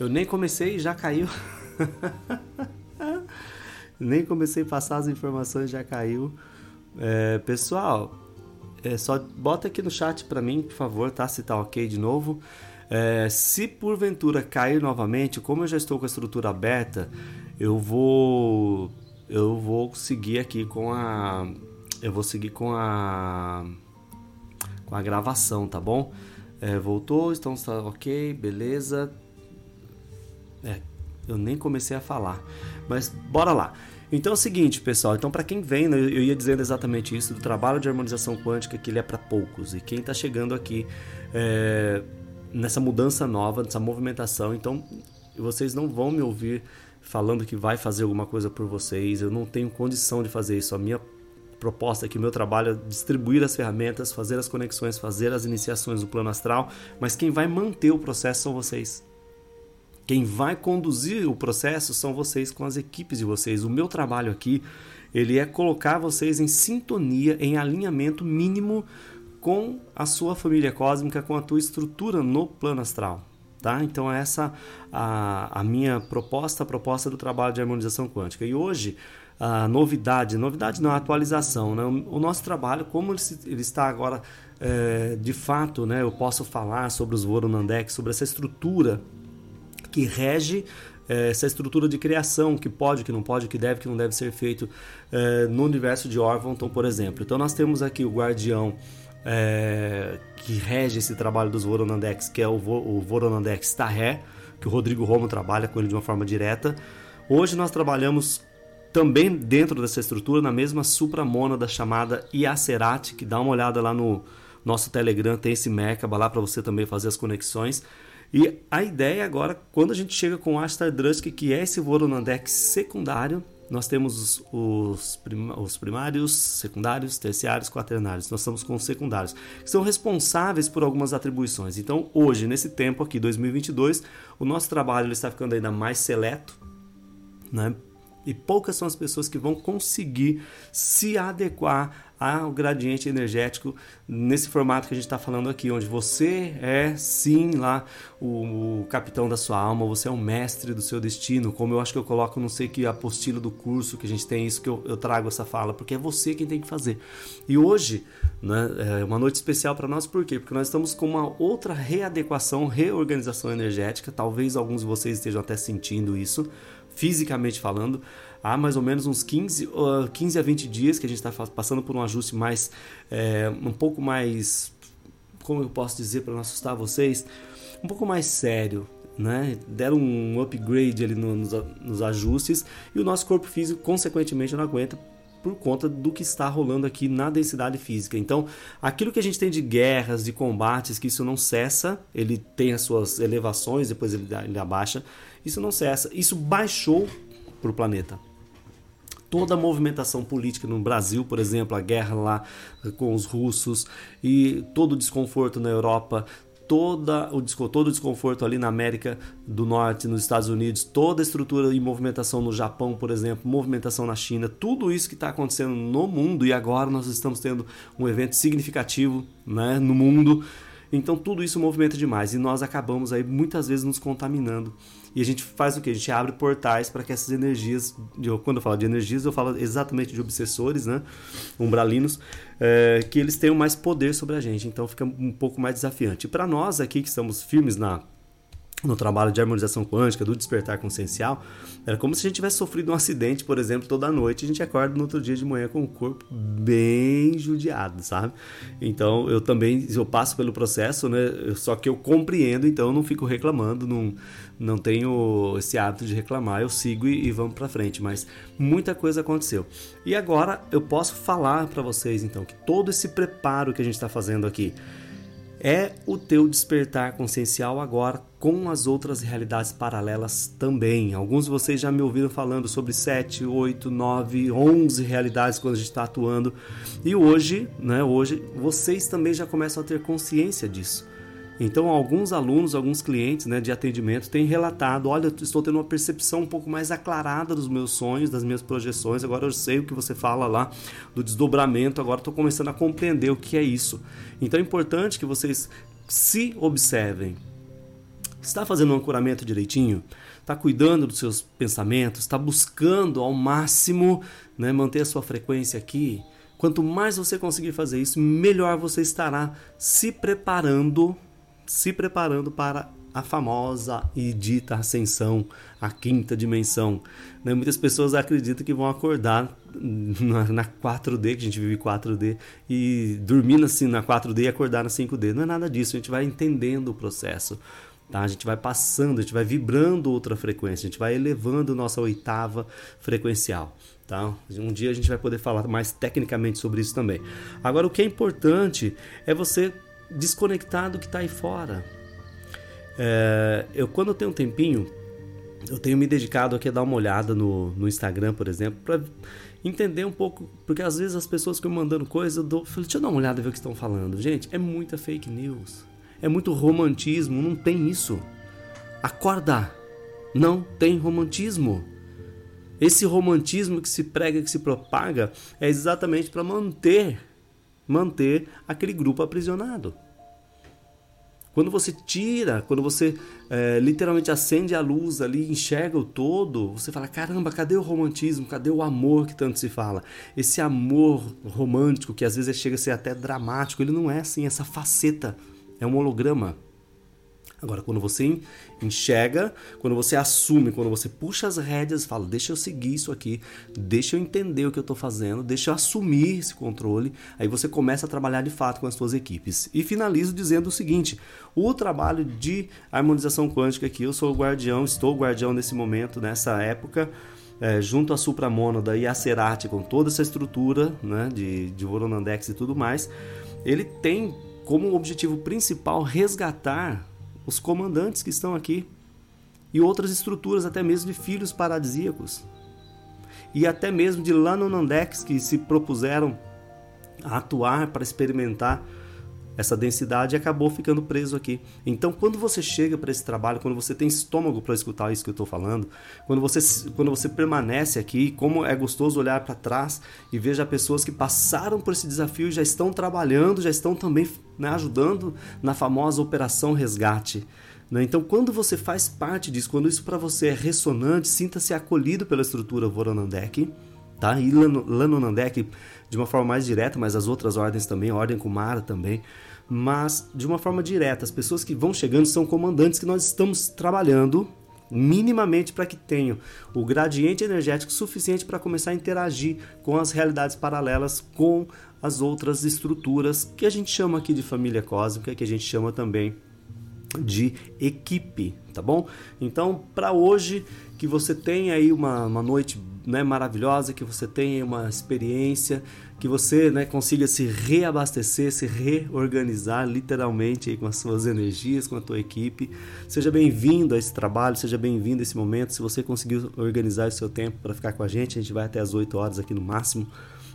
Eu nem comecei e já caiu. nem comecei a passar as informações já caiu. É, pessoal, é, só bota aqui no chat para mim, por favor, tá? Se tá ok de novo. É, se porventura cair novamente, como eu já estou com a estrutura aberta, eu vou eu vou seguir aqui com a eu vou seguir com a com a gravação, tá bom? É, voltou, então está ok, beleza. É, eu nem comecei a falar, mas bora lá. Então é o seguinte, pessoal. Então para quem vem, né, eu ia dizendo exatamente isso do trabalho de harmonização quântica que ele é para poucos e quem está chegando aqui é, nessa mudança nova, nessa movimentação, então vocês não vão me ouvir falando que vai fazer alguma coisa por vocês. Eu não tenho condição de fazer isso. A minha proposta aqui, o meu trabalho é distribuir as ferramentas, fazer as conexões, fazer as iniciações do plano astral, mas quem vai manter o processo são vocês. Quem vai conduzir o processo são vocês com as equipes de vocês. O meu trabalho aqui, ele é colocar vocês em sintonia, em alinhamento mínimo com a sua família cósmica, com a tua estrutura no plano astral. Tá? Então essa a, a minha proposta, a proposta do trabalho de harmonização quântica. E hoje a novidade, novidade não, a atualização, né? o, nosso trabalho, como ele, ele está agora é, de fato, né? eu posso falar sobre os Voronandek, sobre essa estrutura que rege é, essa estrutura de criação, que pode, que não pode, que deve, que não deve ser feito é, no universo de Orvonton, por exemplo. Então nós temos aqui o guardião é, que rege esse trabalho dos Voronandex, que é o, o Voronandex que o Rodrigo Romo trabalha com ele de uma forma direta. Hoje nós trabalhamos também dentro dessa estrutura, na mesma supramônada chamada Iacerati, que dá uma olhada lá no nosso Telegram, tem esse Merkaba lá para você também fazer as conexões. E a ideia agora, quando a gente chega com o Astar Drusk, que é esse Voronandex secundário, nós temos os, prim os primários, secundários, terciários, quaternários. Nós estamos com os secundários, que são responsáveis por algumas atribuições. Então, hoje, nesse tempo aqui, 2022, o nosso trabalho está ficando ainda mais seleto, né? E poucas são as pessoas que vão conseguir se adequar ao gradiente energético nesse formato que a gente está falando aqui, onde você é sim lá o, o, capitão da sua alma, você é o mestre do seu destino, como eu acho que eu coloco, não sei que apostila do curso que a gente tem, isso que eu, eu trago essa fala, porque é você quem tem que fazer. E hoje né, é uma noite especial para nós, por quê? Porque nós estamos com uma outra readequação, reorganização energética, talvez alguns de vocês estejam até sentindo isso, fisicamente falando, há mais ou menos uns 15, uh, 15 a 20 dias que a gente está passando por um ajuste mais, é, um pouco mais, como eu posso dizer para não assustar vocês, um pouco mais sério, né? Deram um upgrade ali no, nos, nos, ajustes e o nosso corpo físico, consequentemente, não aguenta por conta do que está rolando aqui na densidade física. Então, aquilo que a gente tem de guerras, de combates, que isso não cessa, ele tem as suas elevações, depois ele, ele abaixa, isso não cessa. Isso baixou para o planeta toda a movimentação política no Brasil, por exemplo, a guerra lá com os russos e todo o desconforto na Europa, toda o, todo o desconforto ali na América do Norte, nos Estados Unidos, toda a estrutura e movimentação no Japão, por exemplo, movimentação na China, tudo isso que está acontecendo no mundo e agora nós estamos tendo um evento significativo né, no mundo. Então tudo isso movimenta demais e nós acabamos aí muitas vezes nos contaminando e a gente faz o que? A gente abre portais para que essas energias, quando eu falo de energias, eu falo exatamente de obsessores, né? umbralinos, é, que eles tenham mais poder sobre a gente. Então fica um pouco mais desafiante. E para nós aqui que estamos firmes na no trabalho de harmonização quântica, do despertar consciencial, era como se a gente tivesse sofrido um acidente, por exemplo, toda noite, a gente acorda no outro dia de manhã com o corpo bem judiado, sabe? Então, eu também, eu passo pelo processo, né? Só que eu compreendo, então eu não fico reclamando, não, não tenho esse hábito de reclamar, eu sigo e, e vamos para frente, mas muita coisa aconteceu. E agora eu posso falar para vocês, então, que todo esse preparo que a gente está fazendo aqui, é o teu despertar consciencial agora com as outras realidades paralelas também. Alguns de vocês já me ouviram falando sobre 7, 8, 9, 11 realidades quando a gente está atuando. E hoje, né, hoje, vocês também já começam a ter consciência disso. Então, alguns alunos, alguns clientes né, de atendimento têm relatado: olha, estou tendo uma percepção um pouco mais aclarada dos meus sonhos, das minhas projeções. Agora eu sei o que você fala lá do desdobramento, agora estou começando a compreender o que é isso. Então, é importante que vocês se observem. Está fazendo um ancoramento direitinho? Está cuidando dos seus pensamentos? Está buscando ao máximo né, manter a sua frequência aqui? Quanto mais você conseguir fazer isso, melhor você estará se preparando, se preparando para a famosa e dita ascensão, a quinta dimensão. Né? Muitas pessoas acreditam que vão acordar na, na, 4D, que a gente vive 4D, e dormir assim na 4D e acordar na 5D. Não é nada disso, a gente vai entendendo o processo. Tá? A gente vai passando, a gente vai vibrando outra frequência, a gente vai elevando nossa oitava frequencial. Tá? Um dia a gente vai poder falar mais tecnicamente sobre isso também. Agora, o que é importante é você desconectar do que está aí fora. É, eu, quando eu tenho um tempinho, eu tenho me dedicado aqui a dar uma olhada no, no Instagram, por exemplo, para entender um pouco, porque às vezes as pessoas ficam mandando coisas, eu dou, deixa eu dar uma olhada ver o que estão falando. Gente, é muita fake news é muito romantismo, não tem isso. Acorda! Não tem romantismo. Esse romantismo que se prega, que se propaga, é exatamente para manter, manter aquele grupo aprisionado. Quando você tira, quando você é, literalmente acende a luz ali, enxerga o todo, você fala: caramba, cadê o romantismo? Cadê o amor que tanto se fala? Esse amor romântico que às vezes chega a ser até dramático, ele não é assim, essa faceta é um holograma. Agora, quando você enxerga, quando você assume, quando você puxa as rédeas e fala, deixa eu seguir isso aqui, deixa eu entender o que eu estou fazendo, deixa eu assumir esse controle, aí você começa a trabalhar de fato com as suas equipes. E finalizo dizendo o seguinte: o trabalho de harmonização quântica aqui, eu sou o guardião, estou o guardião nesse momento, nessa época. É, junto à Supramônada e a Cerati, com toda essa estrutura né, de, de Voronandex e tudo mais, ele tem como objetivo principal resgatar os comandantes que estão aqui e outras estruturas, até mesmo de filhos paradisíacos. E até mesmo de Lanonandex que se propuseram a atuar para experimentar essa densidade acabou ficando preso aqui. Então, quando você chega para esse trabalho, quando você tem estômago para escutar isso que eu estou falando, quando você, quando você permanece aqui, como é gostoso olhar para trás e veja pessoas que passaram por esse desafio e já estão trabalhando, já estão também né, ajudando na famosa Operação Resgate. Né? Então, quando você faz parte disso, quando isso para você é ressonante, sinta-se acolhido pela estrutura Voronandek, tá? E Lanonandek de uma forma mais direta, mas as outras ordens também, a Ordem Kumara também mas de uma forma direta. As pessoas que vão chegando são comandantes que nós estamos trabalhando minimamente para que tenham o gradiente energético suficiente para começar a interagir com as realidades paralelas, com as outras estruturas que a gente chama aqui de família cósmica, que a gente chama também de equipe, tá bom? Então, para hoje, que você tenha aí uma, uma noite né, maravilhosa, que você tenha uma experiência que você né, consiga se reabastecer, se reorganizar literalmente com as suas energias, com a tua equipe. Seja bem-vindo a esse trabalho, seja bem-vindo a esse momento. Se você conseguiu organizar o seu tempo para ficar com a gente, a gente vai até as 8 horas aqui no máximo.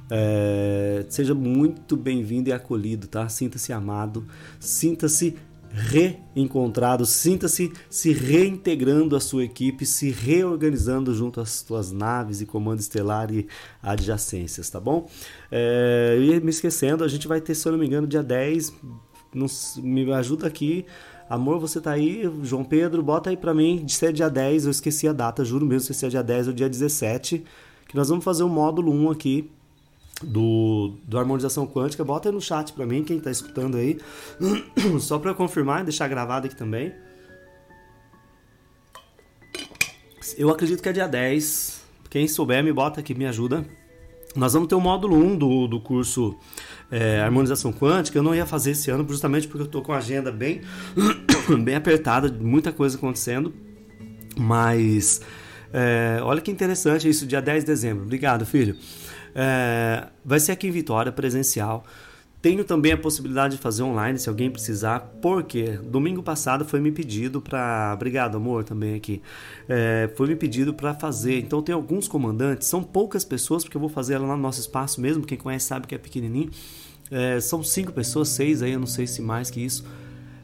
É, seja muito bem-vindo e acolhido, tá? Sinta-se amado, sinta-se reencontrado, sinta-se se reintegrando à sua equipe, se reorganizando junto às suas naves e comando estelar e adjacências, tá bom? É, e me esquecendo, a gente vai ter, se eu não me engano, dia 10, nos, me ajuda aqui, amor, você tá aí, João Pedro, bota aí pra mim, de ser dia 10, eu esqueci a data, juro mesmo, se é dia 10 ou dia 17, que nós vamos fazer o módulo 1 aqui, do, do harmonização quântica, bota aí no chat para mim, quem está escutando aí, só para confirmar e deixar gravado aqui também. Eu acredito que é dia 10. Quem souber, me bota aqui, me ajuda. Nós vamos ter o módulo 1 do, do curso é, Harmonização Quântica. Eu não ia fazer esse ano, justamente porque eu estou com a agenda bem, bem apertada, muita coisa acontecendo. Mas é, olha que interessante isso, dia 10 de dezembro. Obrigado, filho. É, vai ser aqui em Vitória, presencial. Tenho também a possibilidade de fazer online se alguém precisar, porque domingo passado foi me pedido para. Obrigado, amor, também aqui. É, foi me pedido para fazer. Então, tem alguns comandantes, são poucas pessoas, porque eu vou fazer ela lá no nosso espaço mesmo. Quem conhece sabe que é pequenininho. É, são cinco pessoas, seis aí, eu não sei se mais que isso.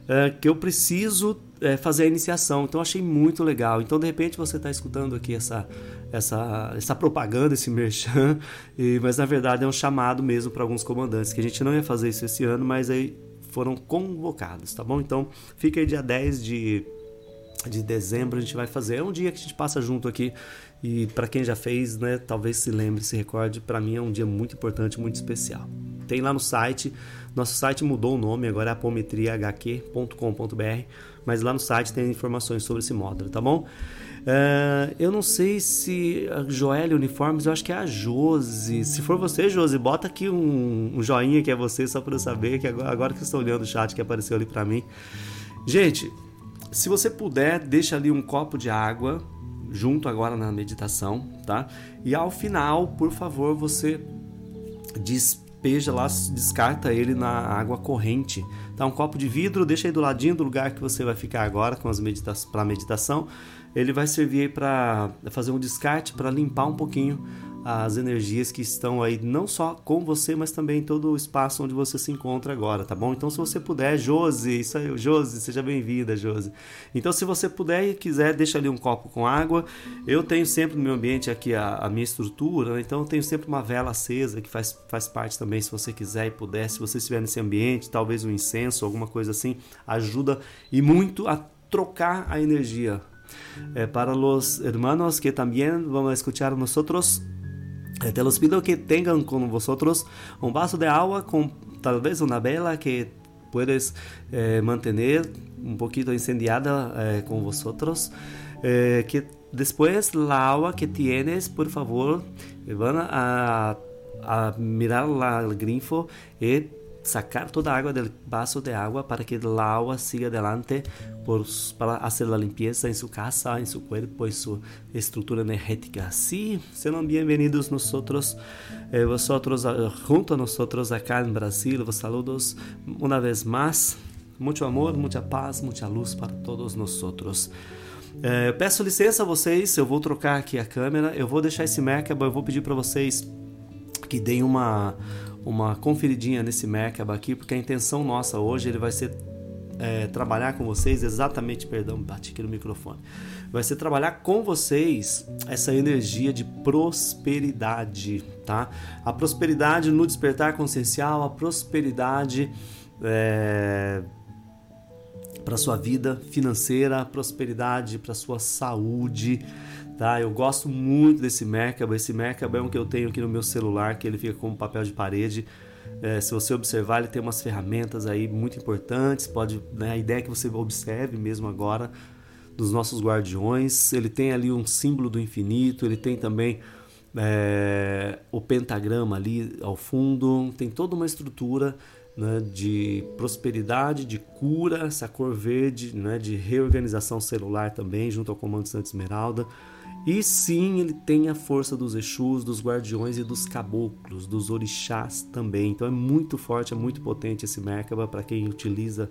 É, que eu preciso é, fazer a iniciação. Então achei muito legal. Então de repente você está escutando aqui essa, essa, essa propaganda, esse merchan, e, mas na verdade é um chamado mesmo para alguns comandantes, que a gente não ia fazer isso esse ano, mas aí foram convocados, tá bom? Então fica aí dia 10 de de dezembro a gente vai fazer. É um dia que a gente passa junto aqui e para quem já fez, né, talvez se lembre, se recorde, para mim é um dia muito importante, muito especial. Tem lá no site, nosso site mudou o nome, agora é apometriahq.com.br, mas lá no site tem informações sobre esse módulo, tá bom? Uh, eu não sei se a Joelle Uniformes, eu acho que é a Josi. Se for você, Josi, bota aqui um, um joinha que é você, só para eu saber, que agora, agora que eu estou olhando o chat que apareceu ali para mim. Gente, se você puder, deixa ali um copo de água junto agora na meditação, tá? E ao final, por favor, você despeja lá, descarta ele na água corrente. Tá um copo de vidro, deixa aí do ladinho do lugar que você vai ficar agora com as medita para meditação. Ele vai servir para fazer um descarte para limpar um pouquinho as energias que estão aí não só com você, mas também em todo o espaço onde você se encontra agora, tá bom? Então, se você puder, Josi, isso aí, Josi, seja bem-vinda, Josi. Então, se você puder e quiser, deixa ali um copo com água. Eu tenho sempre no meu ambiente aqui a, a minha estrutura, né? então eu tenho sempre uma vela acesa que faz, faz parte também, se você quiser e puder, se você estiver nesse ambiente, talvez um incenso, alguma coisa assim, ajuda e muito a trocar a energia. Eh, para os hermanos que também vão escuchar nós outros Eh, te los pido que tengan con vosotros un vaso de agua con tal vez una vela que puedes eh, mantener un poquito incendiada con vosotros. Que después la agua que tienes, por favor, van a, a mirar la, grifo y sacar toda a água del vaso de agua para que la agua siga adelante por, para hacer la limpieza en su casa, en su cuerpo y su estructura energética. Sean bienvenidos nosotros, eh, vosotros uh, junto a nosotros acá en Brasil. Vos saludos una vez más. Muito amor, muita paz, muita luz para todos nosotros. É, peço licença a vocês, eu vou trocar aqui a câmera, eu vou deixar esse Merkaba, eu vou pedir para vocês que deem uma, uma conferidinha nesse Merkaba aqui, porque a intenção nossa hoje ele vai ser é, trabalhar com vocês exatamente, perdão, bati aqui no microfone. Vai ser trabalhar com vocês essa energia de prosperidade, tá? A prosperidade no despertar consciencial, a prosperidade é, para sua vida financeira, a prosperidade para sua saúde, tá? Eu gosto muito desse Merkaba. Esse Merkaba é um que eu tenho aqui no meu celular, que ele fica como papel de parede. É, se você observar, ele tem umas ferramentas aí muito importantes. Pode, né, a ideia é que você observe mesmo agora dos nossos guardiões. Ele tem ali um símbolo do infinito. Ele tem também é, o pentagrama ali ao fundo. Tem toda uma estrutura né, de prosperidade, de cura, essa cor verde, né, de reorganização celular também, junto ao Comando Santa Esmeralda. E sim, ele tem a força dos Exus, dos guardiões e dos caboclos, dos orixás também. Então é muito forte, é muito potente esse Merkaba para quem utiliza.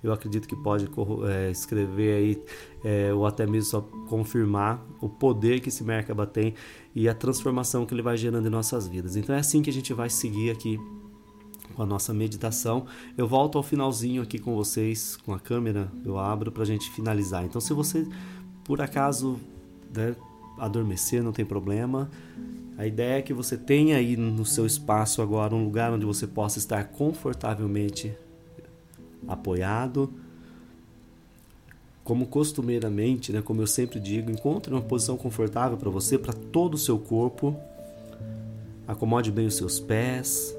Eu acredito que pode é, escrever aí, é, ou até mesmo só confirmar o poder que esse Merkaba tem e a transformação que ele vai gerando em nossas vidas. Então é assim que a gente vai seguir aqui com a nossa meditação. Eu volto ao finalzinho aqui com vocês, com a câmera, eu abro para a gente finalizar. Então, se você por acaso né, adormecer, não tem problema. A ideia é que você tenha aí no seu espaço agora um lugar onde você possa estar confortavelmente apoiado. Como costumeiramente, né, como eu sempre digo, encontre uma posição confortável para você, para todo o seu corpo. Acomode bem os seus pés,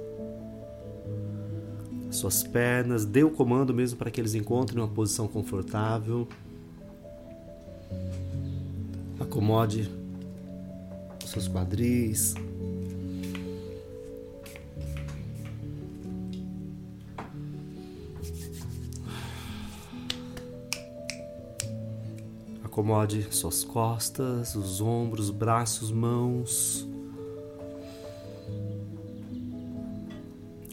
suas pernas, dê o comando mesmo para que eles encontrem uma posição confortável. Acomode seus quadris. Acomode suas costas, os ombros, braços, mãos,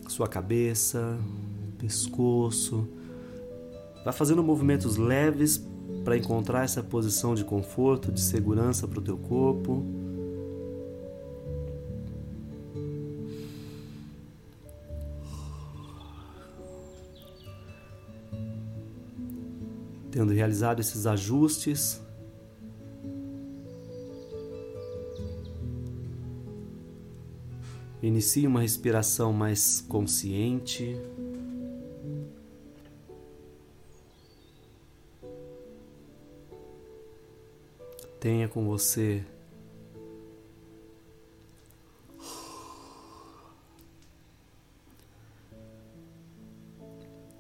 sua cabeça, pescoço. Vá fazendo movimentos leves para encontrar essa posição de conforto, de segurança para o teu corpo. Tendo realizado esses ajustes, inicie uma respiração mais consciente. Tenha com você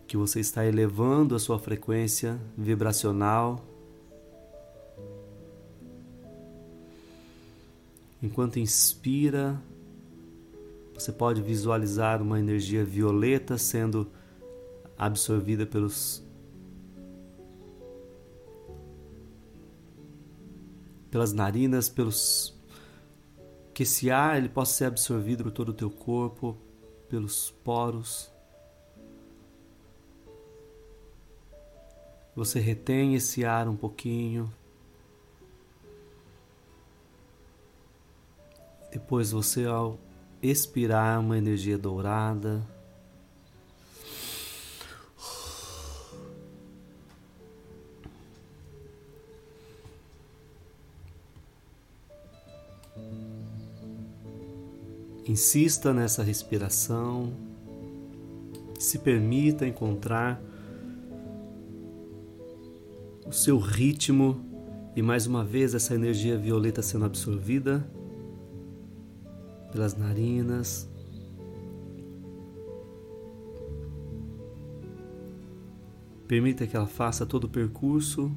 que você está elevando a sua frequência vibracional. Enquanto inspira, você pode visualizar uma energia violeta sendo absorvida pelos pelas narinas, pelos que esse ar ele possa ser absorvido por todo o teu corpo, pelos poros. Você retém esse ar um pouquinho. Depois você ao expirar uma energia dourada. Insista nessa respiração. Se permita encontrar o seu ritmo e mais uma vez essa energia violeta sendo absorvida pelas narinas. Permita que ela faça todo o percurso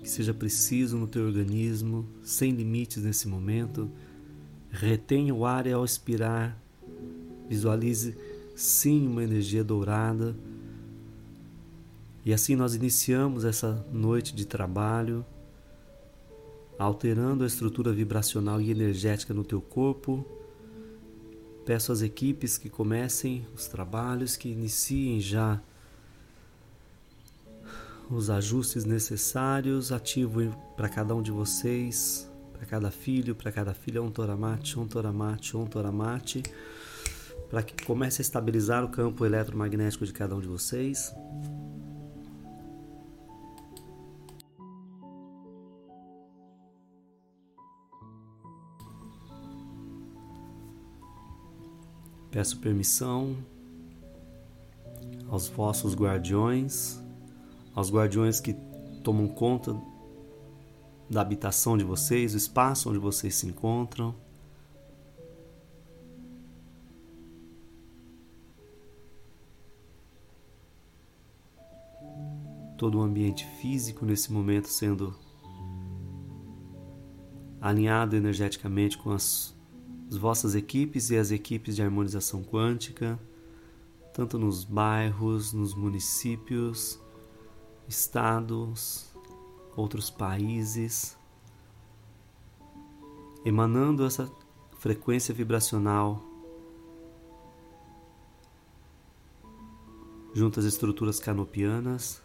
que seja preciso no teu organismo, sem limites nesse momento. Retenha o ar e ao expirar, visualize sim uma energia dourada e assim nós iniciamos essa noite de trabalho, alterando a estrutura vibracional e energética no teu corpo. Peço às equipes que comecem os trabalhos, que iniciem já os ajustes necessários. Ativo para cada um de vocês, para cada filho, para cada filha, um toramate, um toramate, um toramate, para que comece a estabilizar o campo eletromagnético de cada um de vocês. Peço permissão aos vossos guardiões, aos guardiões que tomam conta da habitação de vocês, o espaço onde vocês se encontram. Todo o ambiente físico nesse momento sendo alinhado energeticamente com as as vossas equipes e as equipes de harmonização quântica, tanto nos bairros, nos municípios, estados, outros países, emanando essa frequência vibracional junto às estruturas canopianas,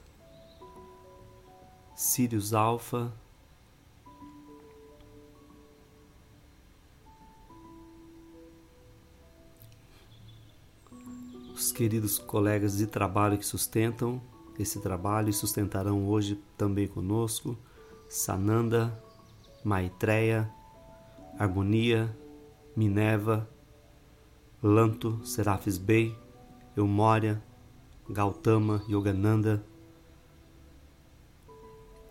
Sirius Alpha, os queridos colegas de trabalho que sustentam esse trabalho e sustentarão hoje também conosco, Sananda, Maitreya, Harmonia, Minerva, Lanto, Serafis Bey, Eumória, Gautama, Yogananda,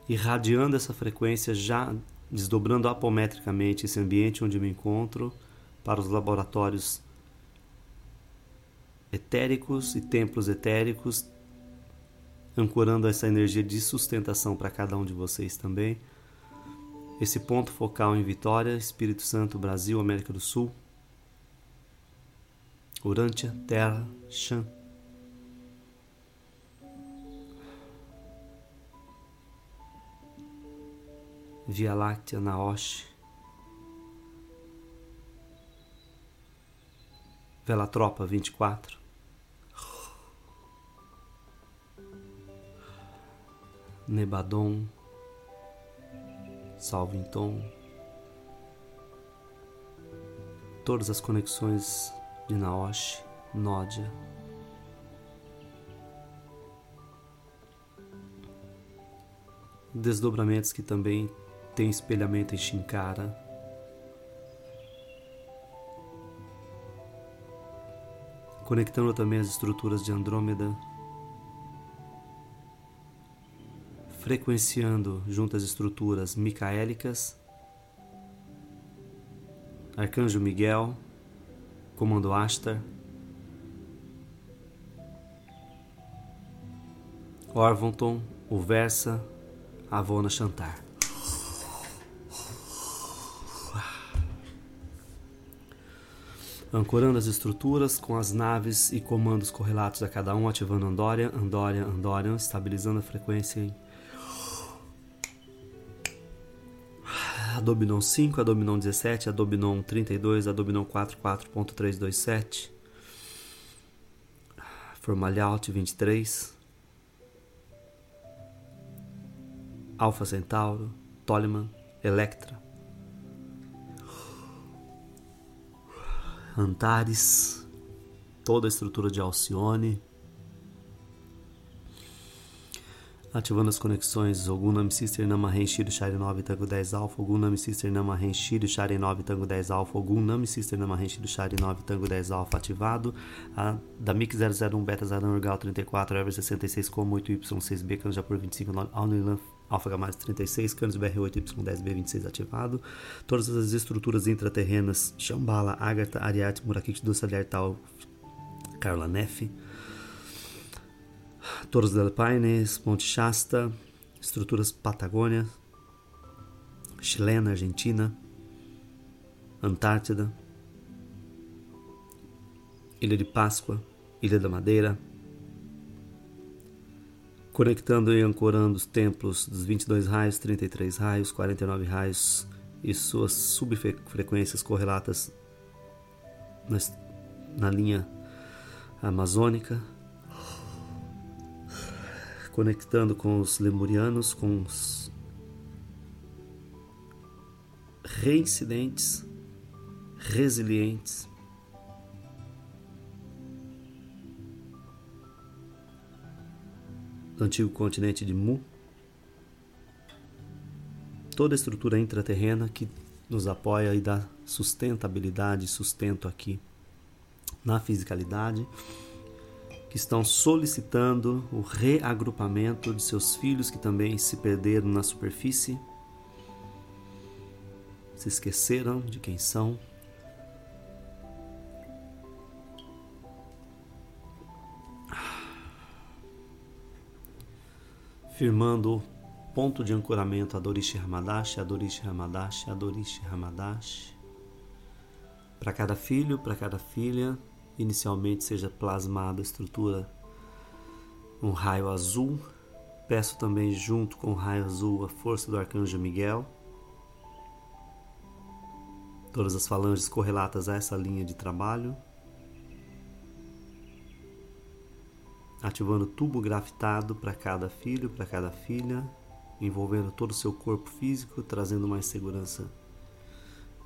irradiando essa frequência já desdobrando apometricamente esse ambiente onde me encontro para os laboratórios etéricos e templos etéricos, ancorando essa energia de sustentação para cada um de vocês também. Esse ponto focal em Vitória, Espírito Santo, Brasil, América do Sul. Urântia, Terra, Chan. Via Láctea, Naoshi. Vela Tropa 24. Nebadon, Salvington, todas as conexões de Naoshi, Nódia, desdobramentos que também têm espelhamento em Shinkara, conectando também as estruturas de Andrômeda, frequenciando junto às estruturas micaélicas, Arcanjo Miguel, Comando Ashtar, Orvonton, Uversa, Avona Chantar. Ancorando as estruturas com as naves e comandos correlatos a cada um, ativando Andorian, Andorian, Andorian, estabilizando a frequência em Adobe 5, Adobe 17, Adobe 32, Adobe 44.327, Formalhaut 23, Alpha Centauro, Toleman, Electra, Antares, toda a estrutura de Alcione, ativando as conexões Ogunam Sister Namahen Shiro Shari 9 Tango 10 Alpha, Ogunam Sister Namahen Shiro Shari 9 Tango 10 Alpha, Ogunam Sister Namahen Shiro Shari 9 Tango 10 Alpha ativado, a da MIC 001 Beta Zaran Urgal 34, Ever 66 como 8Y6B, Canja por 25, Alnilan Alpha Gamma 36, Canis BR8, Y10B26 ativado, todas as estruturas intraterrenas, Shambhala, Agatha, Ariate, Murakit, Dulce Tal, Carla Neff, Torres del Paine, Monte Shasta, estruturas Patagônia, chilena, Argentina, Antártida, Ilha de Páscoa, Ilha da Madeira, conectando e ancorando os templos dos 22 raios, 33 raios, 49 raios e suas subfrequências correlatas na linha amazônica, conectando com os lemurianos, com os reincidentes, resilientes. Do antigo continente de Mu, toda a estrutura intraterrena que nos apoia e dá sustentabilidade, sustento aqui na fisicalidade que estão solicitando o reagrupamento de seus filhos que também se perderam na superfície, se esqueceram de quem são. Firmando o ponto de ancoramento Adorishi Hamadashi, Adorishi Hamadashi, Adorishi Hamadashi. Para cada filho, para cada filha, inicialmente seja plasmada a estrutura um raio azul. Peço também junto com o raio azul a força do arcanjo Miguel. Todas as falanges correlatas a essa linha de trabalho. Ativando tubo grafitado para cada filho, para cada filha, envolvendo todo o seu corpo físico, trazendo mais segurança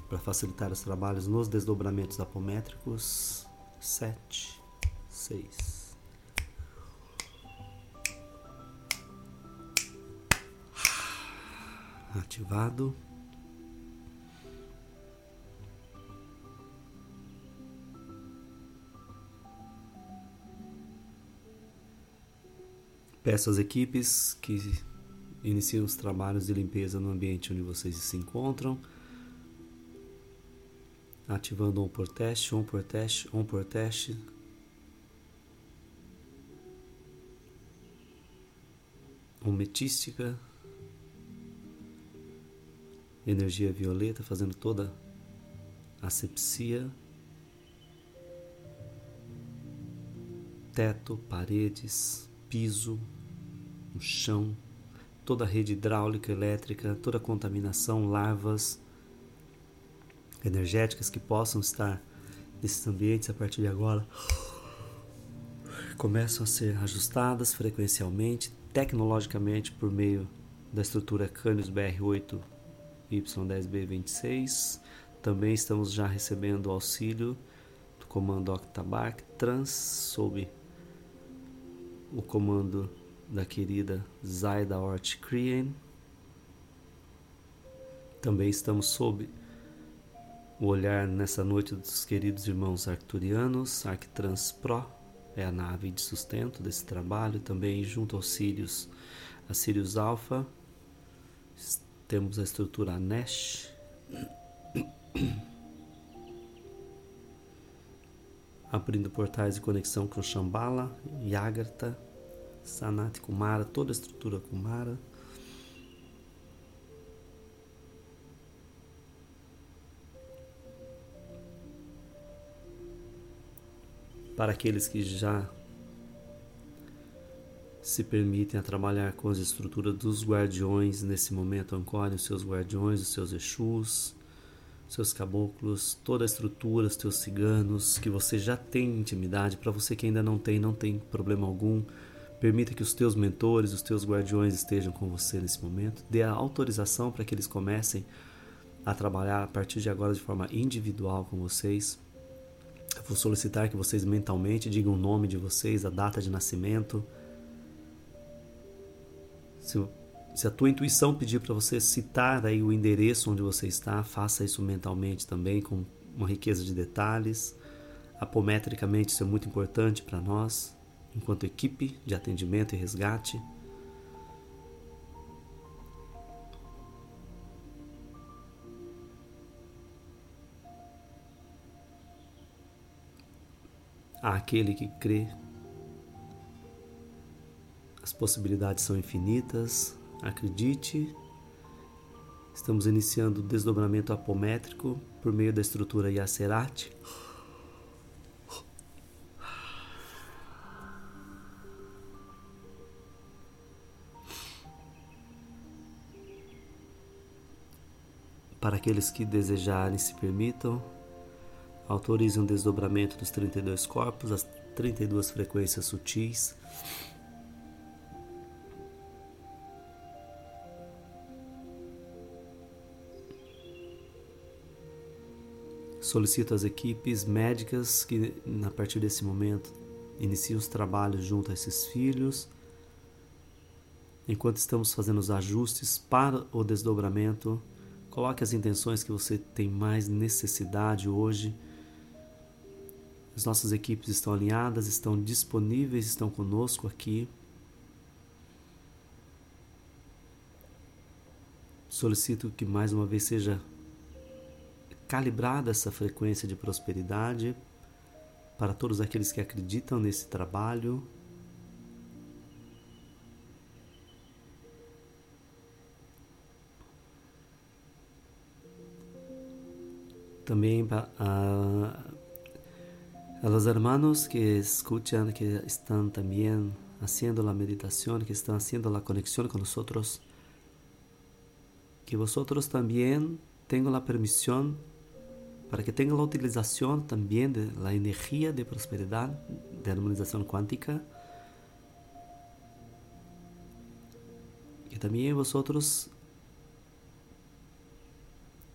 para facilitar os trabalhos nos desdobramentos apométricos sete, seis. Ativado. Peço às equipes que iniciam os trabalhos de limpeza no ambiente onde vocês se encontram ativando um por teste, um por teste, um por teste. Metística, energia violeta fazendo toda a asepsia, teto, paredes, piso, o chão, toda a rede hidráulica, elétrica, toda a contaminação, larvas, energéticas que possam estar nesses ambientes a partir de agora começam a ser ajustadas frequencialmente, tecnologicamente por meio da estrutura Canis BR8 Y10B26. Também estamos já recebendo auxílio do comando Octabark Trans sob o comando da querida Zaida Ort Krien. Também estamos sob o olhar nessa noite dos queridos irmãos arcturianos, Arctrans Pro é a nave de sustento desse trabalho, também junto aos Sirius, a Sirius Alpha, temos a estrutura Nash. Abrindo portais de conexão com Shambhala, Yagartha, Sanat Kumara, toda a estrutura Kumara. Para aqueles que já se permitem a trabalhar com as estruturas dos guardiões nesse momento, ancorem os seus guardiões, os seus Exus, seus caboclos, toda a estrutura, os teus ciganos, que você já tem intimidade, para você que ainda não tem, não tem problema algum. Permita que os teus mentores, os teus guardiões estejam com você nesse momento. Dê a autorização para que eles comecem a trabalhar a partir de agora de forma individual com vocês. Vou solicitar que vocês mentalmente digam o nome de vocês, a data de nascimento, se, se a tua intuição pedir para você citar aí o endereço onde você está, faça isso mentalmente também, com uma riqueza de detalhes. Apometricamente, isso é muito importante para nós, enquanto equipe de atendimento e resgate. Há aquele que crê as possibilidades são infinitas. Acredite. Estamos iniciando o desdobramento apométrico por meio da estrutura Yacerati. Para aqueles que desejarem, se permitam, autorize um desdobramento dos 32 corpos, as 32 frequências sutis. Solicito às equipes médicas que, a partir desse momento, iniciem os trabalhos junto a esses filhos. Enquanto estamos fazendo os ajustes para o desdobramento, coloque as intenções que você tem mais necessidade hoje. As nossas equipes estão alinhadas, estão disponíveis, estão conosco aqui. Solicito que mais uma vez seja calibrada essa frequência de prosperidade para todos aqueles que acreditam nesse trabalho. Também a, a los hermanos que escuchan, que están también haciendo la meditación, que están haciendo la conexión con nosotros, que vosotros también tengan la permisión para que tenga la utilización también de la energía de prosperidad de armonización cuántica. Y también vosotros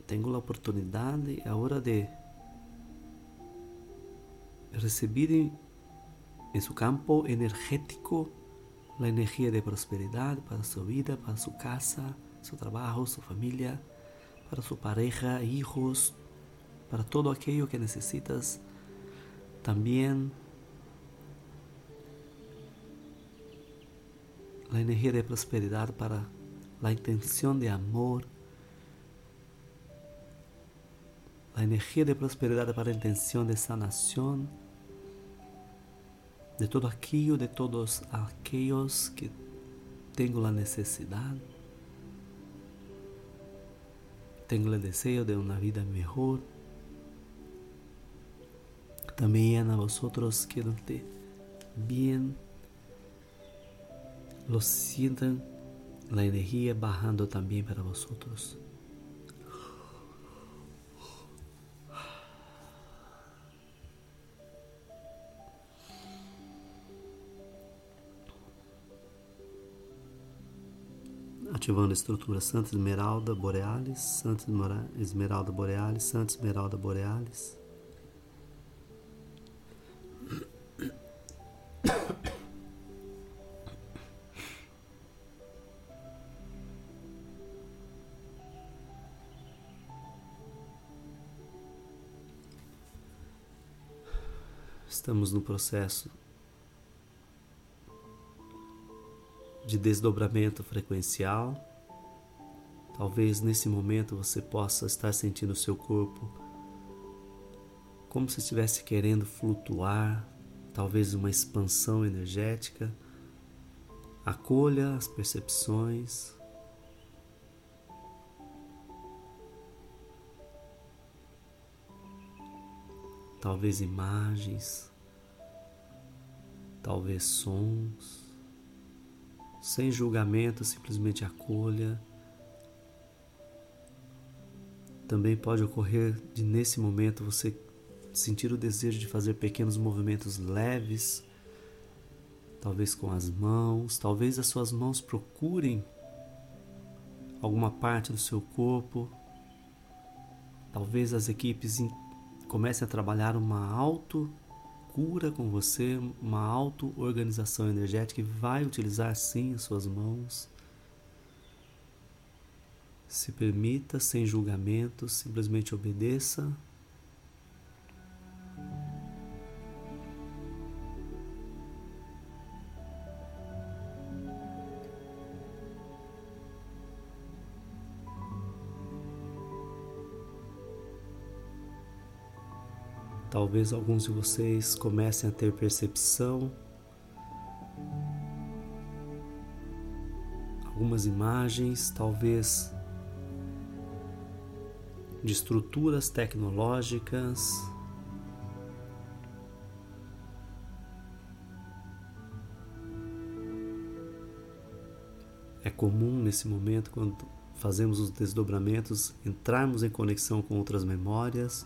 tengo la oportunidad de, ahora de recibir en, su campo energético la energía de prosperidad para su vida, para su casa, su trabajo, su familia, para su pareja, hijos, para todo aquello que necesitas. También la energía de prosperidad para la intención de amor. La energía de prosperidad para la intención de sanación. De todo aquello, de todos aquellos que tengo la necesidad. Tengo el deseo de una vida mejor también a vosotros que bien, lo sientan la energía bajando también para vosotros. Ativando a estrutura Santa Esmeralda Borealis, Santa Esmeralda Borealis, Santa Esmeralda Borealis. Estamos no processo de desdobramento frequencial. Talvez nesse momento você possa estar sentindo o seu corpo como se estivesse querendo flutuar, talvez uma expansão energética. Acolha as percepções. Talvez imagens, talvez sons, sem julgamento, simplesmente acolha. Também pode ocorrer de nesse momento você sentir o desejo de fazer pequenos movimentos leves, talvez com as mãos, talvez as suas mãos procurem alguma parte do seu corpo, talvez as equipes comecem a trabalhar uma auto cura com você, uma auto organização energética e vai utilizar sim as suas mãos. Se permita sem julgamento, simplesmente obedeça Talvez alguns de vocês comecem a ter percepção, algumas imagens, talvez de estruturas tecnológicas. É comum nesse momento, quando fazemos os desdobramentos, entrarmos em conexão com outras memórias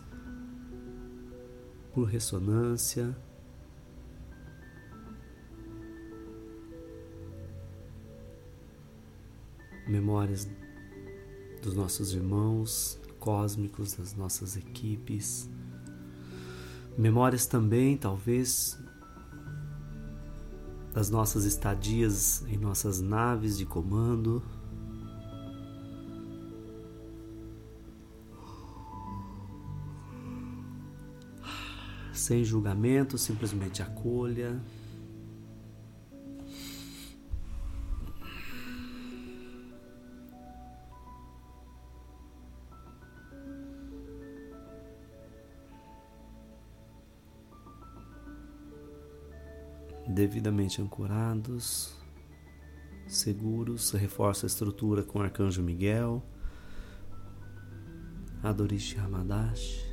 por ressonância. Memórias dos nossos irmãos cósmicos, das nossas equipes. Memórias também, talvez, das nossas estadias em nossas naves de comando. Sem julgamento, simplesmente acolha. Devidamente ancorados, seguros, reforça a estrutura com o Arcanjo Miguel, Adorishi Hamadash.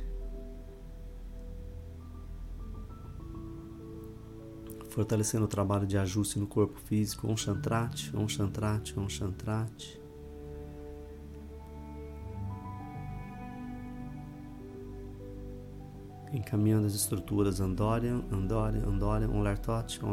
Fortalecendo o trabalho de ajuste no corpo físico, um chantrate, um chantrate, um chantrate. Encaminhando as estruturas Andorian, Andorian, Andorian, lertote, um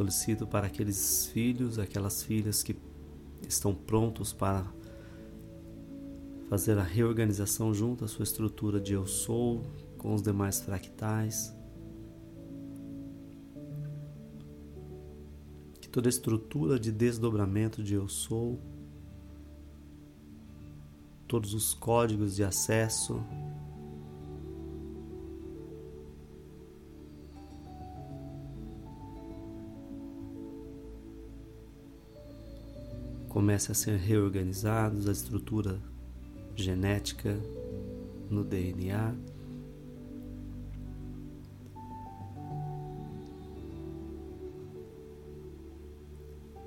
Solicito para aqueles filhos, aquelas filhas que estão prontos para fazer a reorganização junto à sua estrutura de eu sou com os demais fractais. Que toda a estrutura de desdobramento de eu sou, todos os códigos de acesso comece a ser reorganizados, a estrutura genética no DNA.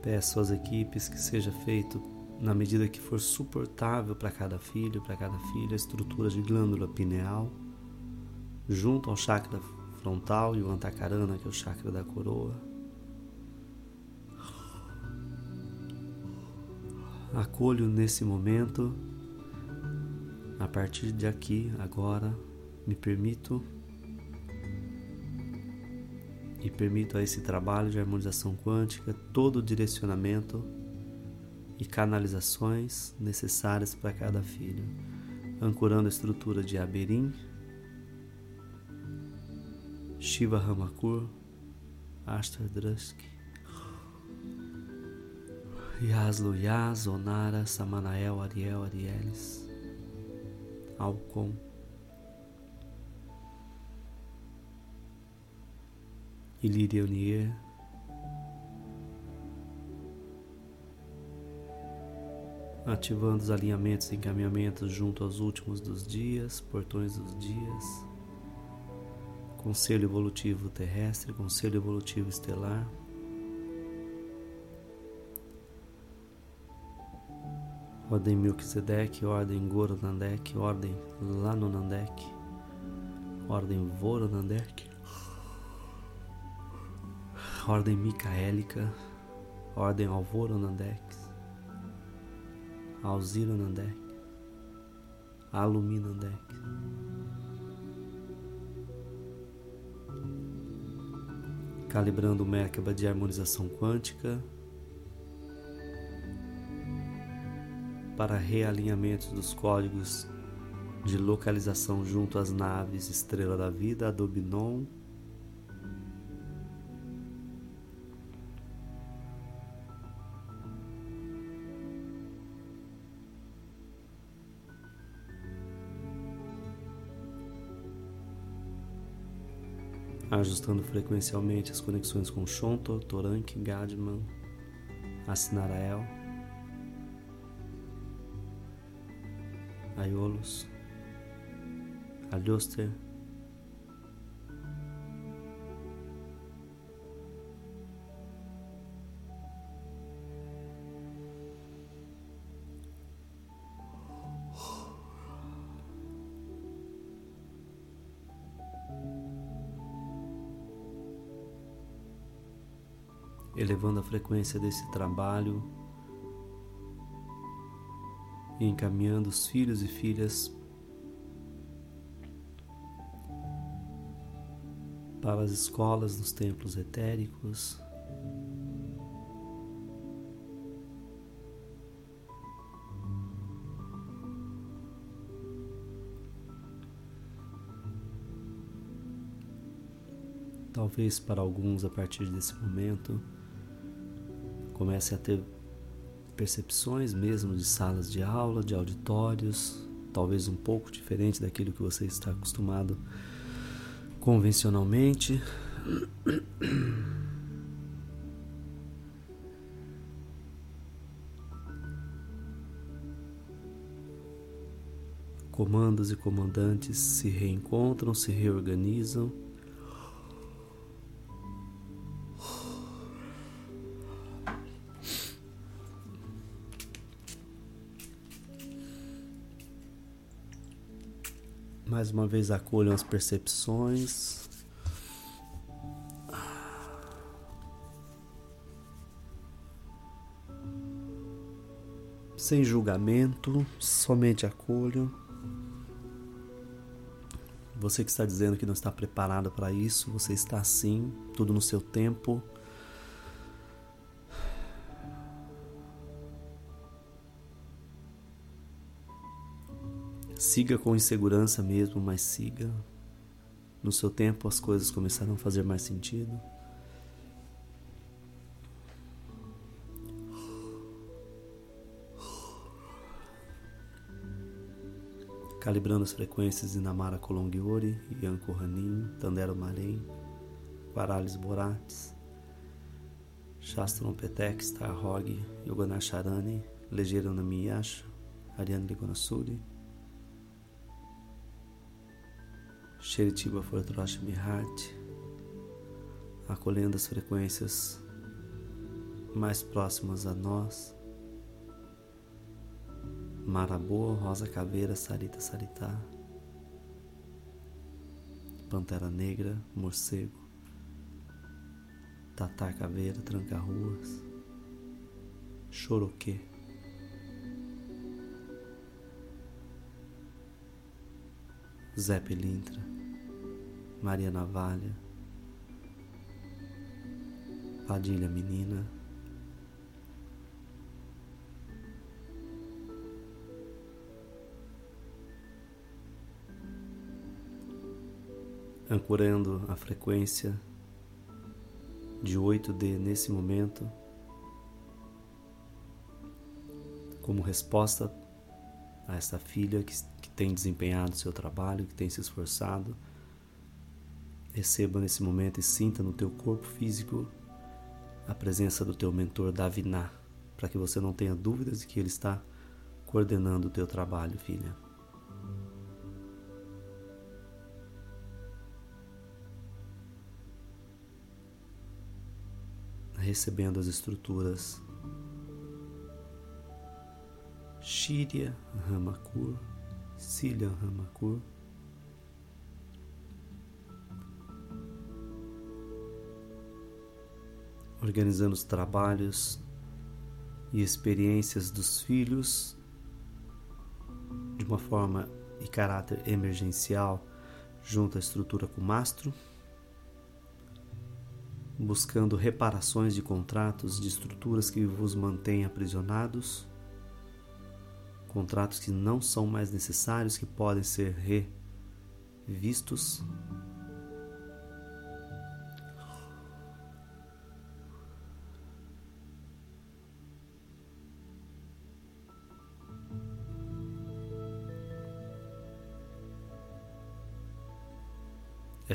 Peço às equipes que seja feito na medida que for suportável para cada filho, para cada filha, a estrutura de glândula pineal, junto ao chakra frontal e o antacarana, que é o chakra da coroa. Acolho nesse momento, a partir de aqui, agora, me permito e permito a esse trabalho de harmonização quântica todo o direcionamento e canalizações necessárias para cada filho, ancorando a estrutura de Aberim, Shiva Ramakur, Ashtar Drashki, Yaslo Yas, Onara, Samanael, Ariel, Arielis, Alcon, Ilíria Unier, ativando os alinhamentos e encaminhamentos junto aos últimos dos dias, portões dos dias, Conselho Evolutivo Terrestre, Conselho Evolutivo Estelar. Ordem Melquisedeque, Ordem Goro Nandek, Ordem Lano Nandek, Ordem Voro Nandek, Ordem Micaélica, Ordem Alvoro Nandek, Alziro Nandek, Alumi Nandek. Calibrando o Merkaba de harmonização quântica para realinhamento dos códigos de localização junto às naves Estrela da Vida, Adobinon ajustando frequencialmente as conexões com Shonto, Torank, Gadman, Assinarael, Aiolos, Alhoster, elevando a frequência desse trabalho e encaminhando os filhos e filhas para as escolas nos templos etéricos. Talvez para alguns a partir desse momento comece a ter percepções mesmo de salas de aula, de auditórios, talvez um pouco diferente daquilo que você está acostumado convencionalmente. Comandos e comandantes se reencontram, se reorganizam Mais uma vez acolham as percepções. Sem julgamento, somente acolham. Você que está dizendo que não está preparado para isso, você está sim, tudo no seu tempo. Siga com insegurança mesmo, mas siga. No seu tempo as coisas começarão a fazer mais sentido. Calibrando as frequências de Namara Kolongiori, Yanko Hanin, Tandero Marém, Quaralis Borates, Shastron Petek, Starhog, Yoganasharani, Legeira Namiyasha, Ariane Ligonasuri, Sheritiba Fortrosh Mihat, acolhendo as frequências mais próximas a nós. Maraboa, Rosa Caveira, Sarita Saritá, Pantera Negra, Morcego, Tatar Caveira, Tranca-Ruas, Choroquê. Zé Pilintra, Maria Navalha, Padilha Menina, ancorando a frequência de 8D nesse momento, como resposta a essa filha que tem desempenhado seu trabalho, que tem se esforçado. Receba nesse momento e sinta no teu corpo físico a presença do teu mentor Daviná, para que você não tenha dúvidas de que ele está coordenando o teu trabalho, filha. Recebendo as estruturas Shirya Ramakur, Silya Ramakur. Organizando os trabalhos e experiências dos filhos de uma forma e caráter emergencial junto à estrutura com mastro, buscando reparações de contratos de estruturas que vos mantêm aprisionados contratos que não são mais necessários, que podem ser revistos.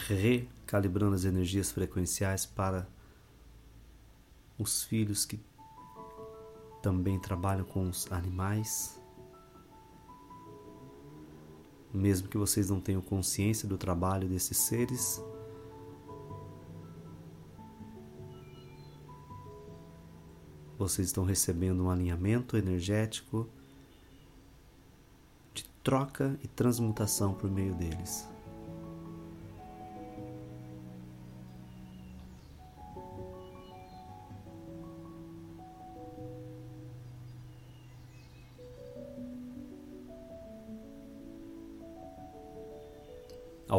recalibrando as energias frequenciais para os filhos que também trabalham com os animais. Mesmo que vocês não tenham consciência do trabalho desses seres. Vocês estão recebendo um alinhamento energético de troca e transmutação por meio deles.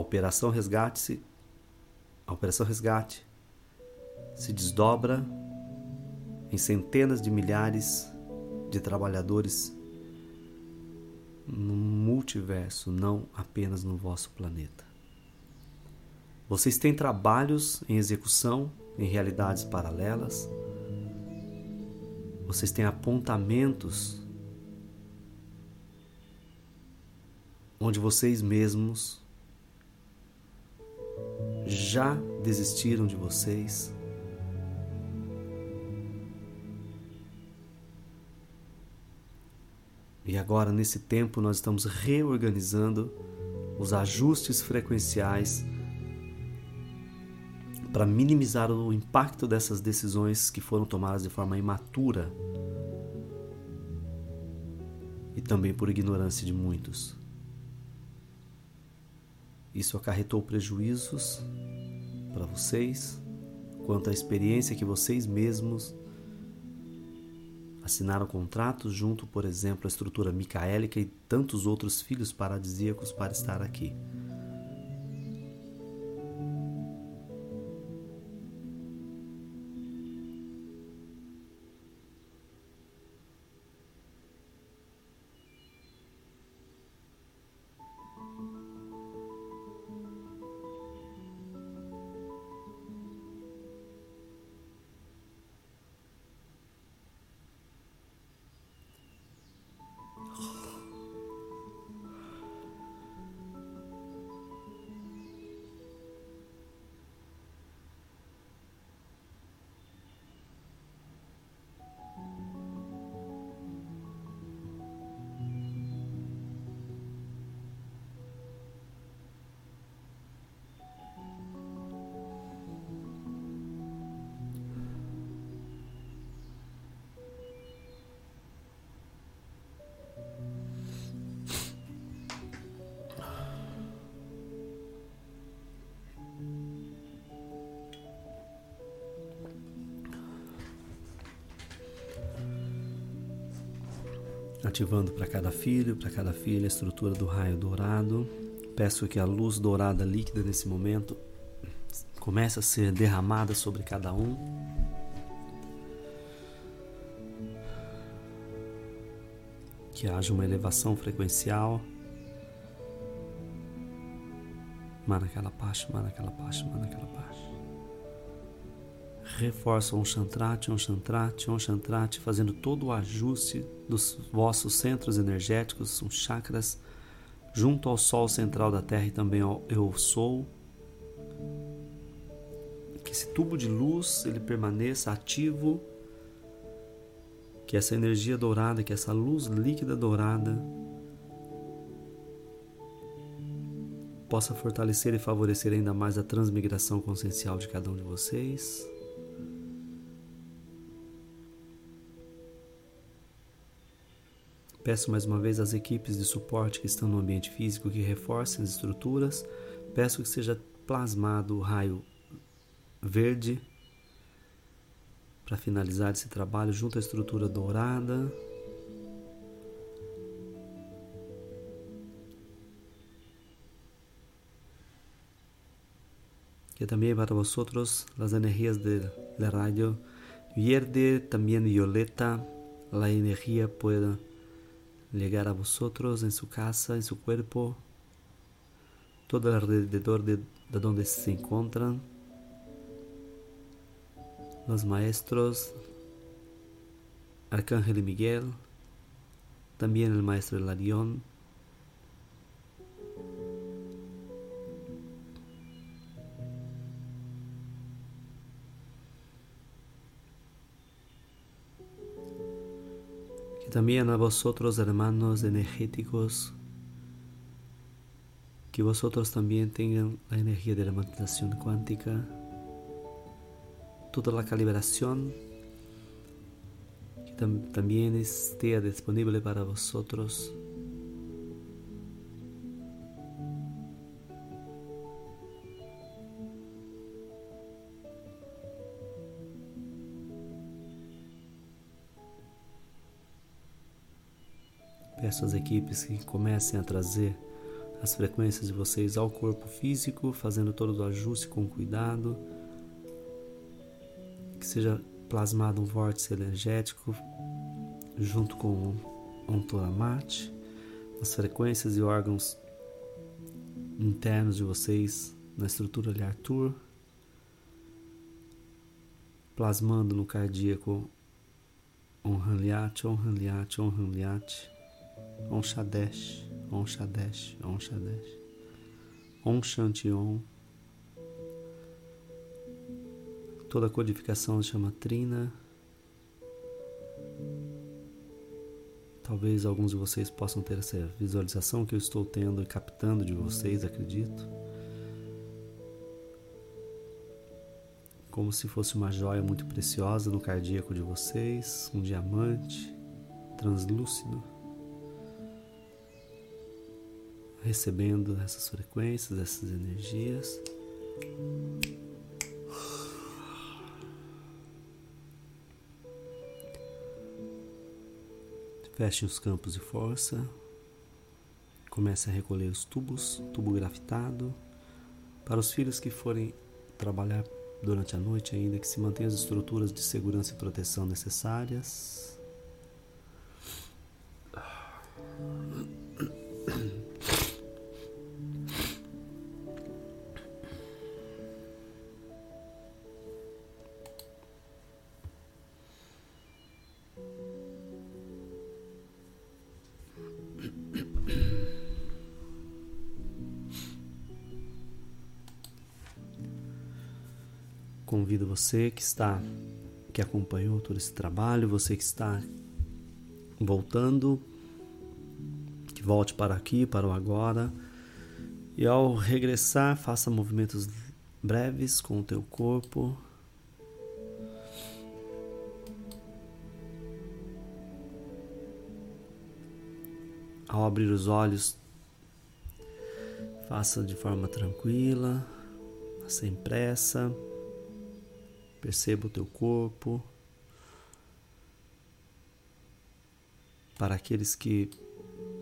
Operação resgate se a operação resgate se desdobra em centenas de milhares de trabalhadores no multiverso, não apenas no vosso planeta. Vocês têm trabalhos em execução em realidades paralelas. Vocês têm apontamentos onde vocês mesmos já desistiram de vocês. E agora, nesse tempo, nós estamos reorganizando os ajustes frequenciais para minimizar o impacto dessas decisões que foram tomadas de forma imatura e também por ignorância de muitos. Isso acarretou prejuízos para vocês, quanto à experiência que vocês mesmos assinaram contratos junto, por exemplo, à estrutura micaélica e tantos outros filhos paradisíacos para estar aqui. Ativando para cada filho, para cada filha a estrutura do raio dourado. Peço que a luz dourada líquida nesse momento comece a ser derramada sobre cada um. Que haja uma elevação frequencial. Mana aquela parte, mana aquela parte, mana aquela parte. Reforça um chantrate, um chantrate, um chantrate, fazendo todo o ajuste dos vossos centros energéticos, os chakras, junto ao Sol central da Terra e também ao Eu Sou. Que esse tubo de luz ele permaneça ativo, que essa energia dourada, que essa luz líquida dourada possa fortalecer e favorecer ainda mais a transmigração consciencial de cada um de vocês. Peço mais uma vez às equipes de suporte que estão no ambiente físico que reforcem as estruturas. Peço que seja plasmado o raio verde para finalizar esse trabalho junto à estrutura dourada. Que também para vosotros as energias de la radio verde, também violeta, a energia pueda llegar a vosotros en su casa, en su cuerpo, todo alrededor de, de donde se encuentran, los maestros, Arcángel Miguel, también el maestro Larión, también a vosotros, hermanos energéticos, que vosotros también tengan la energía de la meditación cuántica, toda la calibración que tam también esté disponible para vosotros. Às equipes que comecem a trazer as frequências de vocês ao corpo físico, fazendo todo o ajuste com cuidado. Que seja plasmado um vórtice energético junto com um Toramate, as frequências e órgãos internos de vocês na estrutura de Arthur, plasmando no cardíaco um Hanliat, um Hanliat, um Hanliat. Om Shadesh, Om Shadesh, Om Shadesh, Om Shanti Om. Toda a codificação chama Trina. Talvez alguns de vocês possam ter essa visualização que eu estou tendo e captando de vocês, acredito. Como se fosse uma joia muito preciosa no cardíaco de vocês, um diamante translúcido. Recebendo essas frequências, essas energias. Feche os campos de força. Comece a recolher os tubos, tubo grafitado. Para os filhos que forem trabalhar durante a noite ainda, que se mantenham as estruturas de segurança e proteção necessárias. Você que está, que acompanhou todo esse trabalho, você que está voltando, que volte para aqui, para o agora. E ao regressar, faça movimentos breves com o teu corpo. Ao abrir os olhos, faça de forma tranquila, sem pressa. Perceba o teu corpo. Para aqueles que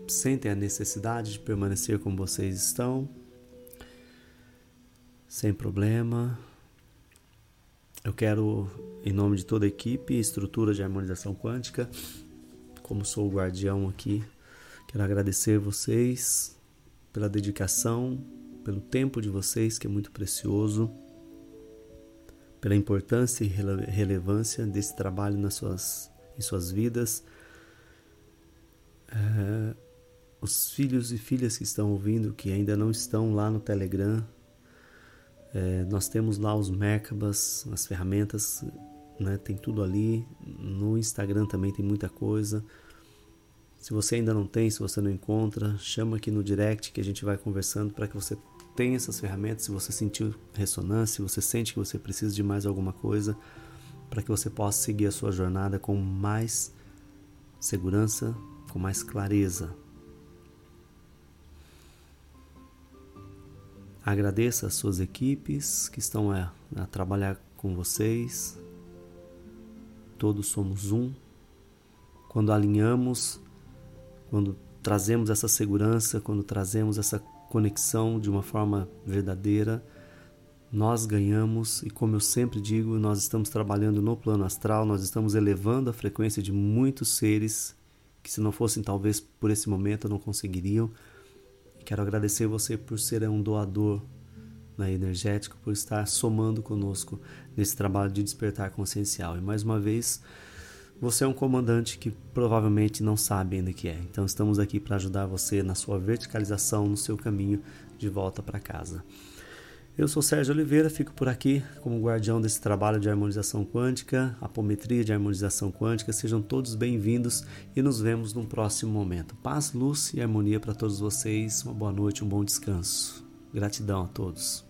sentem a necessidade de permanecer como vocês estão, sem problema. Eu quero, em nome de toda a equipe, estrutura de harmonização quântica, como sou o guardião aqui, quero agradecer vocês pela dedicação, pelo tempo de vocês, que é muito precioso pela importância e relevância desse trabalho nas suas, em suas vidas. É, os filhos e filhas que estão ouvindo, que ainda não estão lá no Telegram, é, nós temos lá os Merkabas, as ferramentas, né, tem tudo ali. No Instagram também tem muita coisa. Se você ainda não tem, se você não encontra, chama aqui no direct que a gente vai conversando para que você tenha essas ferramentas. Se você sentiu ressonância, se você sente que você precisa de mais alguma coisa, para que você possa seguir a sua jornada com mais segurança, com mais clareza. Agradeça as suas equipes que estão a, a trabalhar com vocês. Todos somos um. Quando alinhamos, quando trazemos essa segurança, quando trazemos essa conexão de uma forma verdadeira, nós ganhamos e como eu sempre digo, nós estamos trabalhando no plano astral, nós estamos elevando a frequência de muitos seres que se não fossem talvez por esse momento não conseguiriam. Quero agradecer você por ser um doador né, energético, por estar somando conosco nesse trabalho de despertar consciencial. E mais uma vez, você é um comandante que provavelmente não sabe ainda o que é. Então estamos aqui para ajudar você na sua verticalização, no seu caminho de volta para casa. Eu sou Sérgio Oliveira, fico por aqui como guardião desse trabalho de harmonização quântica, apometria de harmonização quântica. Sejam todos bem-vindos e nos vemos num próximo momento. Paz, luz e harmonia para todos vocês. Uma boa noite, um bom descanso. Gratidão a todos.